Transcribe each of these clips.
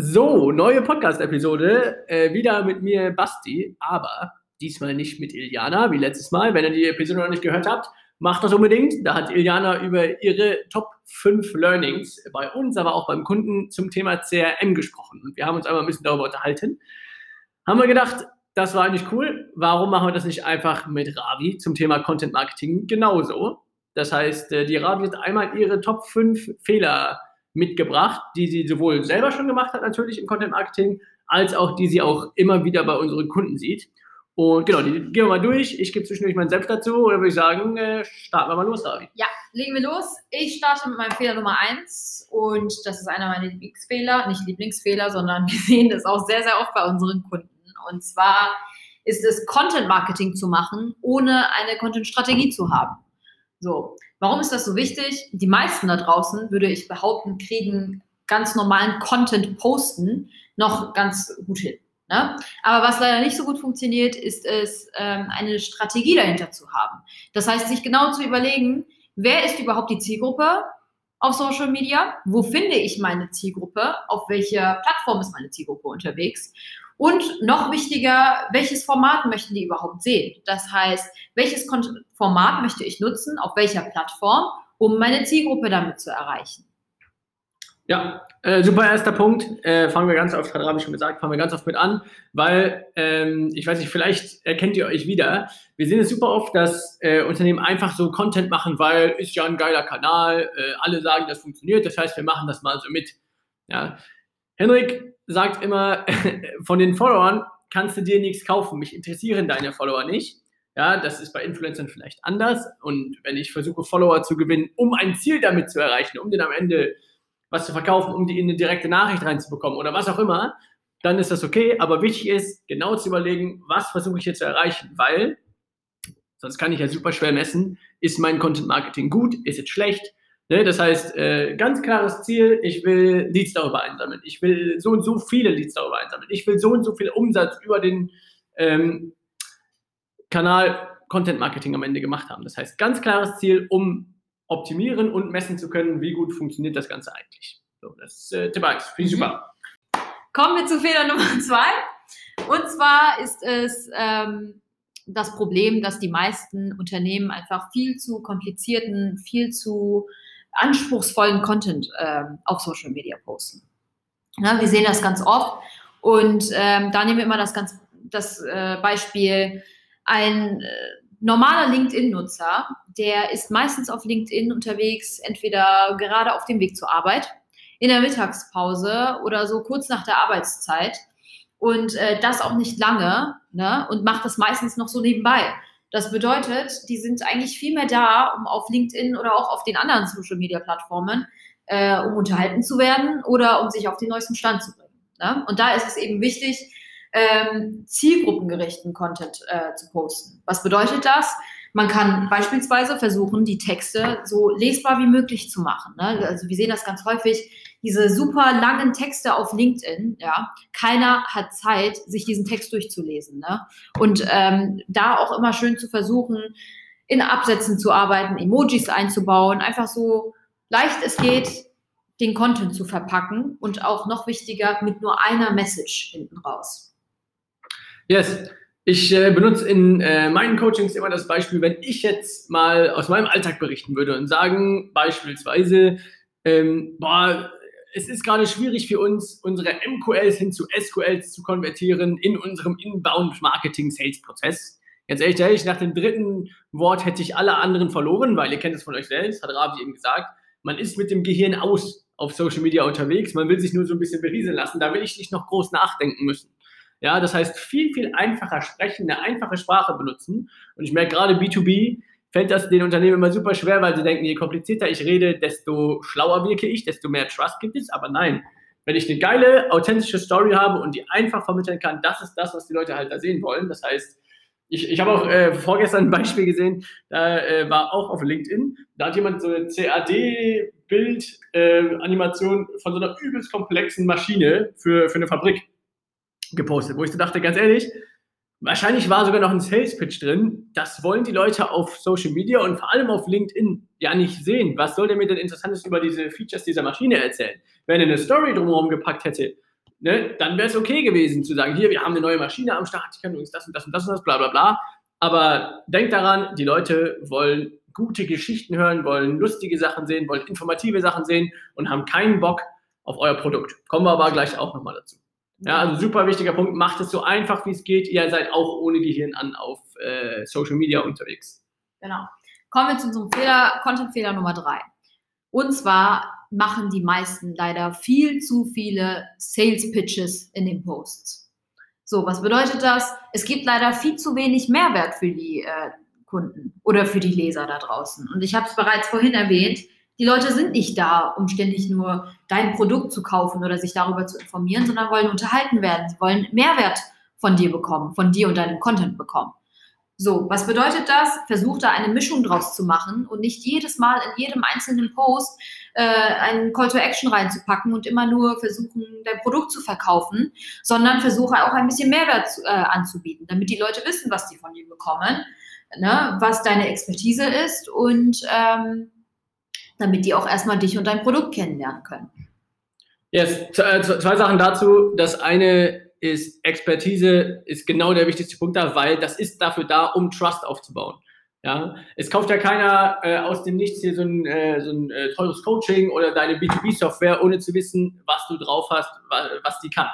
So, neue Podcast-Episode. Äh, wieder mit mir, Basti, aber diesmal nicht mit Iliana, wie letztes Mal. Wenn ihr die Episode noch nicht gehört habt, macht das unbedingt. Da hat Iliana über ihre Top 5 Learnings bei uns, aber auch beim Kunden zum Thema CRM gesprochen. Und wir haben uns einmal ein bisschen darüber unterhalten. Haben wir gedacht, das war eigentlich cool. Warum machen wir das nicht einfach mit Ravi zum Thema Content Marketing genauso? Das heißt, äh, die Ravi hat einmal ihre Top 5 Fehler mitgebracht, die sie sowohl selber schon gemacht hat, natürlich im Content Marketing, als auch die sie auch immer wieder bei unseren Kunden sieht. Und genau, die gehen wir mal durch. Ich gebe zwischendurch meinen Selbst dazu oder würde ich sagen, äh, starten wir mal los, Ravi. Ja, legen wir los. Ich starte mit meinem Fehler Nummer 1 und das ist einer meiner Lieblingsfehler, nicht Lieblingsfehler, sondern wir sehen das auch sehr, sehr oft bei unseren Kunden. Und zwar ist es Content Marketing zu machen, ohne eine Content Strategie zu haben. So, warum ist das so wichtig? Die meisten da draußen, würde ich behaupten, kriegen ganz normalen Content posten noch ganz gut hin. Ne? Aber was leider nicht so gut funktioniert, ist es, ähm, eine Strategie dahinter zu haben. Das heißt, sich genau zu überlegen, wer ist überhaupt die Zielgruppe auf Social Media? Wo finde ich meine Zielgruppe? Auf welcher Plattform ist meine Zielgruppe unterwegs? Und noch wichtiger, welches Format möchten die überhaupt sehen? Das heißt, welches Format möchte ich nutzen, auf welcher Plattform, um meine Zielgruppe damit zu erreichen? Ja, äh, super erster Punkt. Äh, fangen wir ganz oft, hat Rabi schon gesagt, fangen wir ganz oft mit an, weil ähm, ich weiß nicht, vielleicht erkennt ihr euch wieder. Wir sehen es super oft, dass äh, Unternehmen einfach so Content machen, weil ist ja ein geiler Kanal, äh, alle sagen, das funktioniert, das heißt, wir machen das mal so mit. Ja. Henrik sagt immer, von den Followern kannst du dir nichts kaufen, mich interessieren deine Follower nicht. Ja, das ist bei Influencern vielleicht anders. Und wenn ich versuche, Follower zu gewinnen, um ein Ziel damit zu erreichen, um den am Ende was zu verkaufen, um die in eine direkte Nachricht reinzubekommen oder was auch immer, dann ist das okay. Aber wichtig ist, genau zu überlegen, was versuche ich hier zu erreichen, weil sonst kann ich ja super schwer messen, ist mein Content Marketing gut, ist es schlecht. Ne? Das heißt, äh, ganz klares Ziel, ich will Leads darüber einsammeln. Ich will so und so viele Leads darüber einsammeln. Ich will so und so viel Umsatz über den ähm, Kanal Content Marketing am Ende gemacht haben. Das heißt, ganz klares Ziel, um optimieren und messen zu können, wie gut funktioniert das Ganze eigentlich. So, das ist äh, Tipp 1. Finde ich mhm. super. Kommen wir zu Fehler Nummer 2. Und zwar ist es ähm, das Problem, dass die meisten Unternehmen einfach viel zu komplizierten, viel zu anspruchsvollen Content ähm, auf Social Media posten. Ja, wir sehen das ganz oft. Und ähm, da nehmen wir immer das, ganz, das äh, Beispiel, ein äh, normaler LinkedIn-Nutzer, der ist meistens auf LinkedIn unterwegs, entweder gerade auf dem Weg zur Arbeit, in der Mittagspause oder so kurz nach der Arbeitszeit. Und äh, das auch nicht lange ne? und macht das meistens noch so nebenbei. Das bedeutet, die sind eigentlich viel mehr da, um auf LinkedIn oder auch auf den anderen Social-Media-Plattformen, äh, um unterhalten zu werden oder um sich auf den neuesten Stand zu bringen. Ne? Und da ist es eben wichtig, ähm, zielgruppengerichten Content äh, zu posten. Was bedeutet das? Man kann beispielsweise versuchen, die Texte so lesbar wie möglich zu machen. Ne? Also wir sehen das ganz häufig, diese super langen Texte auf LinkedIn, ja, keiner hat Zeit, sich diesen Text durchzulesen. Ne? Und ähm, da auch immer schön zu versuchen, in Absätzen zu arbeiten, Emojis einzubauen, einfach so leicht es geht, den Content zu verpacken und auch noch wichtiger mit nur einer Message hinten raus. Yes. Ich äh, benutze in äh, meinen Coachings immer das Beispiel, wenn ich jetzt mal aus meinem Alltag berichten würde und sagen beispielsweise, ähm, boah, es ist gerade schwierig für uns, unsere MQLs hin zu SQLs zu konvertieren in unserem Inbound-Marketing-Sales-Prozess. Ganz ehrlich, ehrlich, nach dem dritten Wort hätte ich alle anderen verloren, weil ihr kennt es von euch selbst, hat Ravi eben gesagt, man ist mit dem Gehirn aus auf Social Media unterwegs, man will sich nur so ein bisschen berieseln lassen, da will ich nicht noch groß nachdenken müssen. Ja, das heißt, viel, viel einfacher sprechen, eine einfache Sprache benutzen. Und ich merke gerade B2B fällt das den Unternehmen immer super schwer, weil sie denken, je komplizierter ich rede, desto schlauer wirke ich, desto mehr Trust gibt es. Aber nein, wenn ich eine geile, authentische Story habe und die einfach vermitteln kann, das ist das, was die Leute halt da sehen wollen. Das heißt, ich, ich habe auch äh, vorgestern ein Beispiel gesehen, da äh, war auch auf LinkedIn, da hat jemand so eine CAD-Bild-Animation äh, von so einer übelst komplexen Maschine für, für eine Fabrik gepostet, wo ich so dachte, ganz ehrlich, wahrscheinlich war sogar noch ein Sales Pitch drin. Das wollen die Leute auf Social Media und vor allem auf LinkedIn ja nicht sehen. Was soll der mir denn Interessantes über diese Features dieser Maschine erzählen? Wenn er eine Story drumherum gepackt hätte, ne, dann wäre es okay gewesen zu sagen, hier, wir haben eine neue Maschine am Start, ich kann übrigens das und das und das und das, bla bla bla. Aber denkt daran, die Leute wollen gute Geschichten hören, wollen lustige Sachen sehen, wollen informative Sachen sehen und haben keinen Bock auf euer Produkt. Kommen wir aber gleich auch nochmal dazu. Ja, also super wichtiger Punkt, macht es so einfach wie es geht. Ihr seid auch ohne Gehirn an auf äh, Social Media unterwegs. Genau. Kommen wir zu unserem Fehler, Content-Fehler Nummer drei. Und zwar machen die meisten leider viel zu viele Sales-Pitches in den Posts. So, was bedeutet das? Es gibt leider viel zu wenig Mehrwert für die äh, Kunden oder für die Leser da draußen. Und ich habe es bereits vorhin erwähnt, die Leute sind nicht da, um ständig nur dein Produkt zu kaufen oder sich darüber zu informieren, sondern wollen unterhalten werden. Sie wollen Mehrwert von dir bekommen, von dir und deinem Content bekommen. So, was bedeutet das? Versuch da eine Mischung draus zu machen und nicht jedes Mal in jedem einzelnen Post äh, einen Call to Action reinzupacken und immer nur versuchen, dein Produkt zu verkaufen, sondern versuche auch ein bisschen Mehrwert äh, anzubieten, damit die Leute wissen, was die von dir bekommen, ne? was deine Expertise ist und ähm, damit die auch erstmal dich und dein Produkt kennenlernen können. Yes, äh, zwei Sachen dazu. Das eine ist Expertise ist genau der wichtigste Punkt da, weil das ist dafür da, um Trust aufzubauen. Ja, es kauft ja keiner äh, aus dem Nichts hier so ein, äh, so ein äh, teures Coaching oder deine B2B-Software, ohne zu wissen, was du drauf hast, was, was die kann.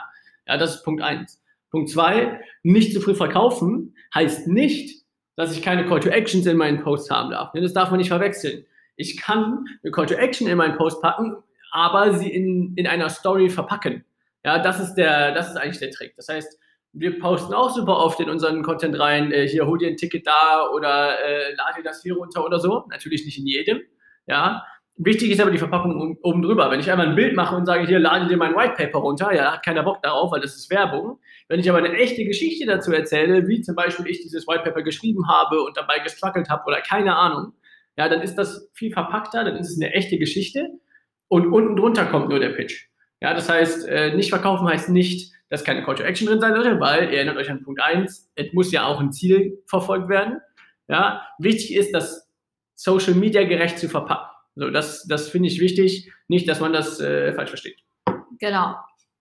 Ja, das ist Punkt eins. Punkt zwei, nicht zu früh verkaufen heißt nicht, dass ich keine Call to Actions in meinen Posts haben darf. Das darf man nicht verwechseln. Ich kann eine Call to Action in meinen Post packen, aber sie in, in einer Story verpacken. Ja, das ist der, das ist eigentlich der Trick. Das heißt, wir posten auch super oft in unseren Content rein, äh, hier hol dir ein Ticket da oder äh, lade das hier runter oder so. Natürlich nicht in jedem. Ja. Wichtig ist aber die Verpackung oben drüber. Wenn ich einmal ein Bild mache und sage, hier lade dir mein White Paper runter, ja, hat keiner Bock darauf, weil das ist Werbung. Wenn ich aber eine echte Geschichte dazu erzähle, wie zum Beispiel ich dieses White Paper geschrieben habe und dabei gestruggelt habe oder keine Ahnung, ja, dann ist das viel verpackter, dann ist es eine echte Geschichte und unten drunter kommt nur der Pitch. Ja, das heißt, äh, nicht verkaufen heißt nicht, dass keine Call to Action drin sein sollte, weil, ihr erinnert euch an Punkt 1, es muss ja auch ein Ziel verfolgt werden. Ja, wichtig ist, das Social Media gerecht zu verpacken. So, das, das finde ich wichtig, nicht, dass man das äh, falsch versteht. Genau.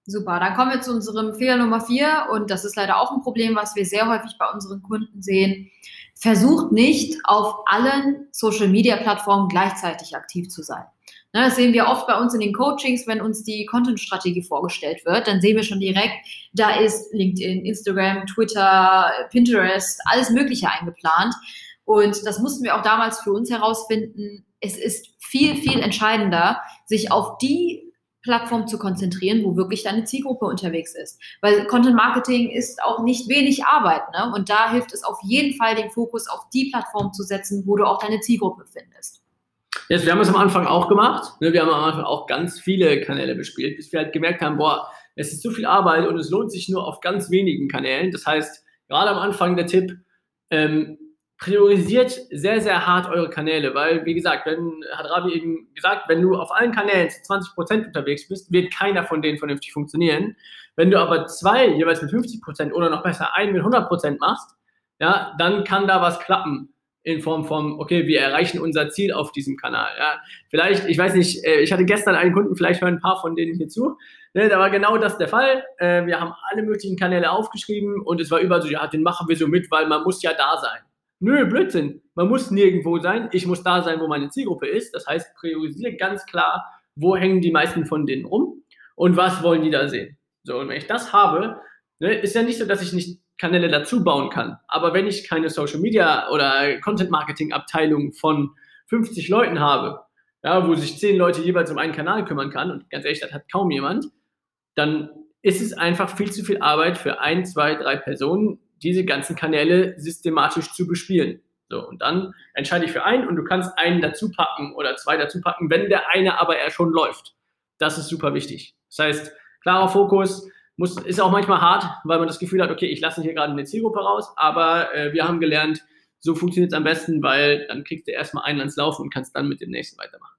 Super, dann kommen wir zu unserem Fehler Nummer 4 und das ist leider auch ein Problem, was wir sehr häufig bei unseren Kunden sehen. Versucht nicht auf allen Social Media Plattformen gleichzeitig aktiv zu sein. Ne, das sehen wir oft bei uns in den Coachings, wenn uns die Content-Strategie vorgestellt wird, dann sehen wir schon direkt, da ist LinkedIn, Instagram, Twitter, Pinterest, alles Mögliche eingeplant. Und das mussten wir auch damals für uns herausfinden. Es ist viel, viel entscheidender, sich auf die Plattform zu konzentrieren, wo wirklich deine Zielgruppe unterwegs ist. Weil Content Marketing ist auch nicht wenig Arbeit. Ne? Und da hilft es auf jeden Fall, den Fokus auf die Plattform zu setzen, wo du auch deine Zielgruppe findest. Jetzt, wir haben es am Anfang auch gemacht. Ne? Wir haben am Anfang auch ganz viele Kanäle bespielt, bis wir halt gemerkt haben, boah, es ist zu viel Arbeit und es lohnt sich nur auf ganz wenigen Kanälen. Das heißt, gerade am Anfang der Tipp, ähm, priorisiert sehr, sehr hart eure Kanäle, weil, wie gesagt, wenn, hat Ravi eben gesagt, wenn du auf allen Kanälen zu 20% unterwegs bist, wird keiner von denen vernünftig funktionieren. Wenn du aber zwei jeweils mit 50% oder noch besser einen mit 100% machst, ja, dann kann da was klappen in Form von, okay, wir erreichen unser Ziel auf diesem Kanal. Ja, vielleicht, ich weiß nicht, äh, ich hatte gestern einen Kunden, vielleicht hören ein paar von denen hier zu. Ne, da war genau das der Fall. Äh, wir haben alle möglichen Kanäle aufgeschrieben und es war überall so, ja, den machen wir so mit, weil man muss ja da sein. Nö, Blödsinn. Man muss nirgendwo sein. Ich muss da sein, wo meine Zielgruppe ist. Das heißt, priorisiere ganz klar, wo hängen die meisten von denen rum und was wollen die da sehen. So, und wenn ich das habe, ne, ist ja nicht so, dass ich nicht Kanäle dazu bauen kann. Aber wenn ich keine Social Media oder Content Marketing Abteilung von 50 Leuten habe, ja, wo sich 10 Leute jeweils um einen Kanal kümmern kann, und ganz ehrlich, das hat kaum jemand, dann ist es einfach viel zu viel Arbeit für ein, zwei, drei Personen, diese ganzen Kanäle systematisch zu bespielen. So, und dann entscheide ich für einen und du kannst einen dazu packen oder zwei dazu packen, wenn der eine aber er schon läuft. Das ist super wichtig. Das heißt, klarer Fokus, muss, ist auch manchmal hart, weil man das Gefühl hat, okay, ich lasse hier gerade eine Zielgruppe raus, aber äh, wir haben gelernt, so funktioniert es am besten, weil dann kriegst du erstmal einen ans Laufen und kannst dann mit dem nächsten weitermachen.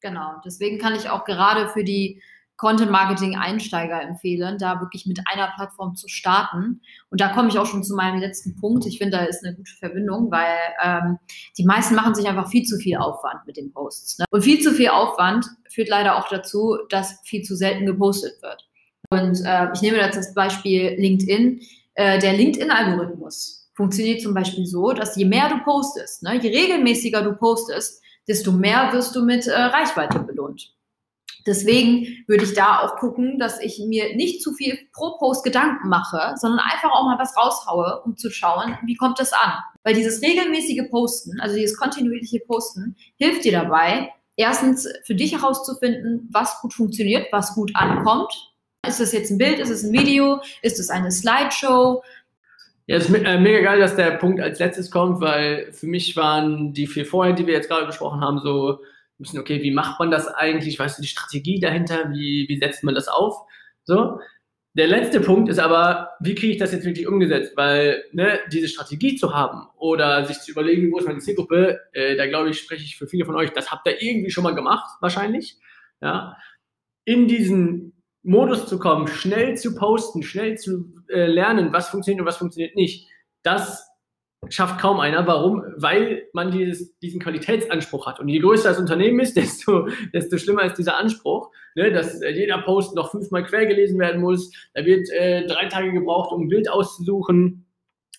Genau, deswegen kann ich auch gerade für die Content Marketing Einsteiger empfehlen, da wirklich mit einer Plattform zu starten. Und da komme ich auch schon zu meinem letzten Punkt. Ich finde, da ist eine gute Verbindung, weil ähm, die meisten machen sich einfach viel zu viel Aufwand mit den Posts. Ne? Und viel zu viel Aufwand führt leider auch dazu, dass viel zu selten gepostet wird. Und äh, ich nehme jetzt das Beispiel LinkedIn. Äh, der LinkedIn-Algorithmus funktioniert zum Beispiel so, dass je mehr du postest, ne, je regelmäßiger du postest, desto mehr wirst du mit äh, Reichweite belohnt. Deswegen würde ich da auch gucken, dass ich mir nicht zu viel pro Post Gedanken mache, sondern einfach auch mal was raushaue, um zu schauen, wie kommt das an. Weil dieses regelmäßige Posten, also dieses kontinuierliche Posten, hilft dir dabei, erstens für dich herauszufinden, was gut funktioniert, was gut ankommt. Ist das jetzt ein Bild, ist es ein Video, ist es eine Slideshow? Ja, es ist äh, mega geil, dass der Punkt als letztes kommt, weil für mich waren die vier vorher, die wir jetzt gerade besprochen haben, so bisschen, okay, wie macht man das eigentlich? Weißt du, die Strategie dahinter? Wie, wie setzt man das auf? So. Der letzte Punkt ist aber, wie kriege ich das jetzt wirklich umgesetzt? Weil ne, diese Strategie zu haben oder sich zu überlegen, wo ist meine Zielgruppe, äh, da glaube ich, spreche ich für viele von euch, das habt ihr irgendwie schon mal gemacht, wahrscheinlich. Ja. In diesen Modus zu kommen, schnell zu posten, schnell zu äh, lernen, was funktioniert und was funktioniert nicht, das schafft kaum einer. Warum? Weil man dieses, diesen Qualitätsanspruch hat. Und je größer das Unternehmen ist, desto, desto schlimmer ist dieser Anspruch, ne? dass äh, jeder Post noch fünfmal quer gelesen werden muss. Da wird äh, drei Tage gebraucht, um ein Bild auszusuchen.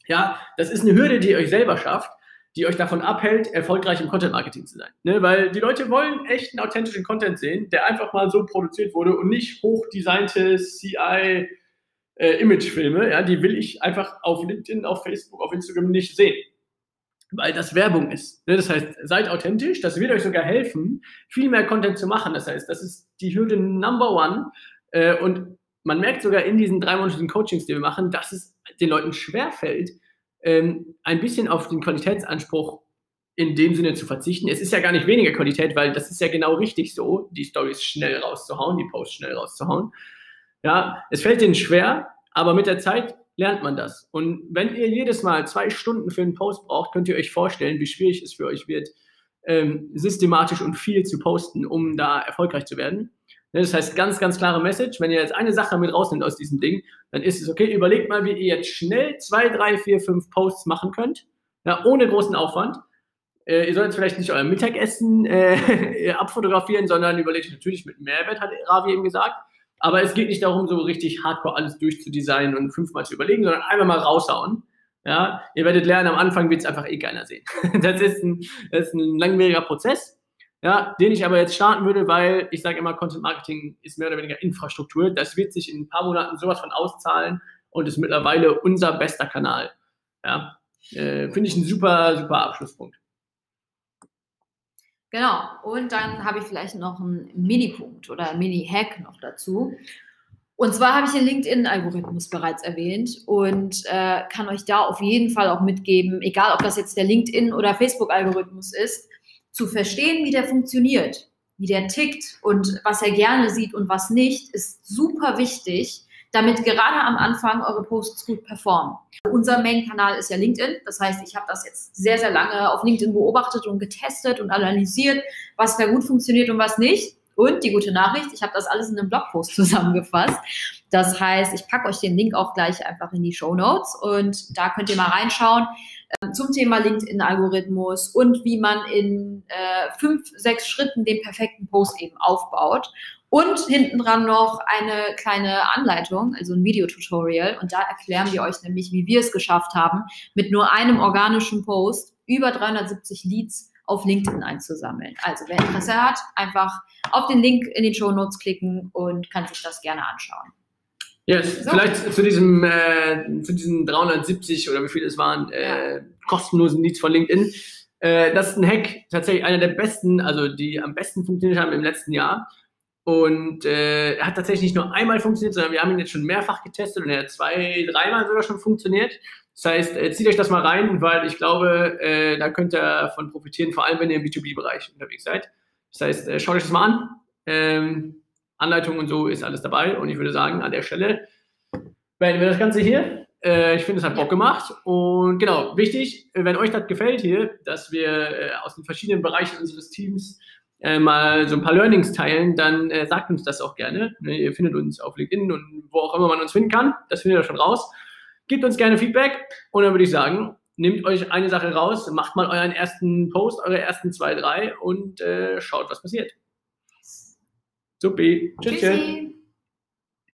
Ja, das ist eine Hürde, die ihr euch selber schafft, die euch davon abhält, erfolgreich im Content Marketing zu sein. Ne? Weil die Leute wollen echten, authentischen Content sehen, der einfach mal so produziert wurde und nicht hochdesignte CI äh, Imagefilme, ja, die will ich einfach auf LinkedIn, auf Facebook, auf Instagram nicht sehen. Weil das Werbung ist. Ne? Das heißt, seid authentisch, das wird euch sogar helfen, viel mehr Content zu machen. Das heißt, das ist die Hürde Number One. Äh, und man merkt sogar in diesen dreimonatigen Coachings, die wir machen, dass es den Leuten schwerfällt, ähm, ein bisschen auf den Qualitätsanspruch in dem Sinne zu verzichten. Es ist ja gar nicht weniger Qualität, weil das ist ja genau richtig so, die Stories schnell rauszuhauen, die Posts schnell rauszuhauen. Ja, es fällt denen schwer, aber mit der Zeit lernt man das. Und wenn ihr jedes Mal zwei Stunden für einen Post braucht, könnt ihr euch vorstellen, wie schwierig es für euch wird, ähm, systematisch und viel zu posten, um da erfolgreich zu werden. Ne, das heißt, ganz, ganz klare Message. Wenn ihr jetzt eine Sache mit rausnimmt aus diesem Ding, dann ist es okay. Überlegt mal, wie ihr jetzt schnell zwei, drei, vier, fünf Posts machen könnt, ja, ohne großen Aufwand. Äh, ihr sollt vielleicht nicht euer Mittagessen äh, abfotografieren, sondern überlegt natürlich mit Mehrwert, hat Ravi eben gesagt. Aber es geht nicht darum, so richtig hardcore alles durchzudesignen und fünfmal zu überlegen, sondern einfach mal raushauen. Ja, ihr werdet lernen, am Anfang wird es einfach eh keiner sehen. Das ist ein, das ist ein langwieriger Prozess, ja, den ich aber jetzt starten würde, weil ich sage immer, Content Marketing ist mehr oder weniger Infrastruktur. Das wird sich in ein paar Monaten sowas von auszahlen und ist mittlerweile unser bester Kanal. Ja, äh, finde ich ein super, super Abschlusspunkt. Genau. Und dann habe ich vielleicht noch einen Mini-Punkt oder Mini-Hack noch dazu. Und zwar habe ich den LinkedIn-Algorithmus bereits erwähnt und äh, kann euch da auf jeden Fall auch mitgeben, egal ob das jetzt der LinkedIn- oder Facebook-Algorithmus ist, zu verstehen, wie der funktioniert, wie der tickt und was er gerne sieht und was nicht, ist super wichtig, damit gerade am Anfang eure Posts gut performen. Unser Main-Kanal ist ja LinkedIn. Das heißt, ich habe das jetzt sehr, sehr lange auf LinkedIn beobachtet und getestet und analysiert, was da gut funktioniert und was nicht. Und die gute Nachricht, ich habe das alles in einem Blogpost zusammengefasst. Das heißt, ich packe euch den Link auch gleich einfach in die Show Notes und da könnt ihr mal reinschauen äh, zum Thema LinkedIn-Algorithmus und wie man in äh, fünf, sechs Schritten den perfekten Post eben aufbaut. Und hinten dran noch eine kleine Anleitung, also ein Videotutorial. Und da erklären wir euch nämlich, wie wir es geschafft haben, mit nur einem organischen Post über 370 Leads auf LinkedIn einzusammeln. Also wer Interesse hat, einfach auf den Link in den Show Notes klicken und kann sich das gerne anschauen. Yes, so. vielleicht zu diesem, äh, zu diesen 370 oder wie viele es waren, äh, kostenlosen Leads von LinkedIn. Äh, das ist ein Hack, tatsächlich einer der besten, also die am besten funktioniert haben im letzten Jahr. Und äh, er hat tatsächlich nicht nur einmal funktioniert, sondern wir haben ihn jetzt schon mehrfach getestet und er hat zwei, dreimal sogar schon funktioniert. Das heißt, äh, zieht euch das mal rein, weil ich glaube, äh, da könnt ihr davon profitieren, vor allem wenn ihr im B2B-Bereich unterwegs seid. Das heißt, äh, schaut euch das mal an. Ähm, Anleitung und so ist alles dabei. Und ich würde sagen, an der Stelle beenden wir das Ganze hier. Äh, ich finde, es hat Bock gemacht. Und genau, wichtig, wenn euch das gefällt hier, dass wir äh, aus den verschiedenen Bereichen unseres Teams äh, mal so ein paar Learnings teilen, dann äh, sagt uns das auch gerne. Ne, ihr findet uns auf LinkedIn und wo auch immer man uns finden kann. Das findet ihr schon raus. Gebt uns gerne Feedback und dann würde ich sagen, nehmt euch eine Sache raus, macht mal euren ersten Post, eure ersten zwei, drei und äh, schaut, was passiert. Supi. Tschüss. Tschüssi.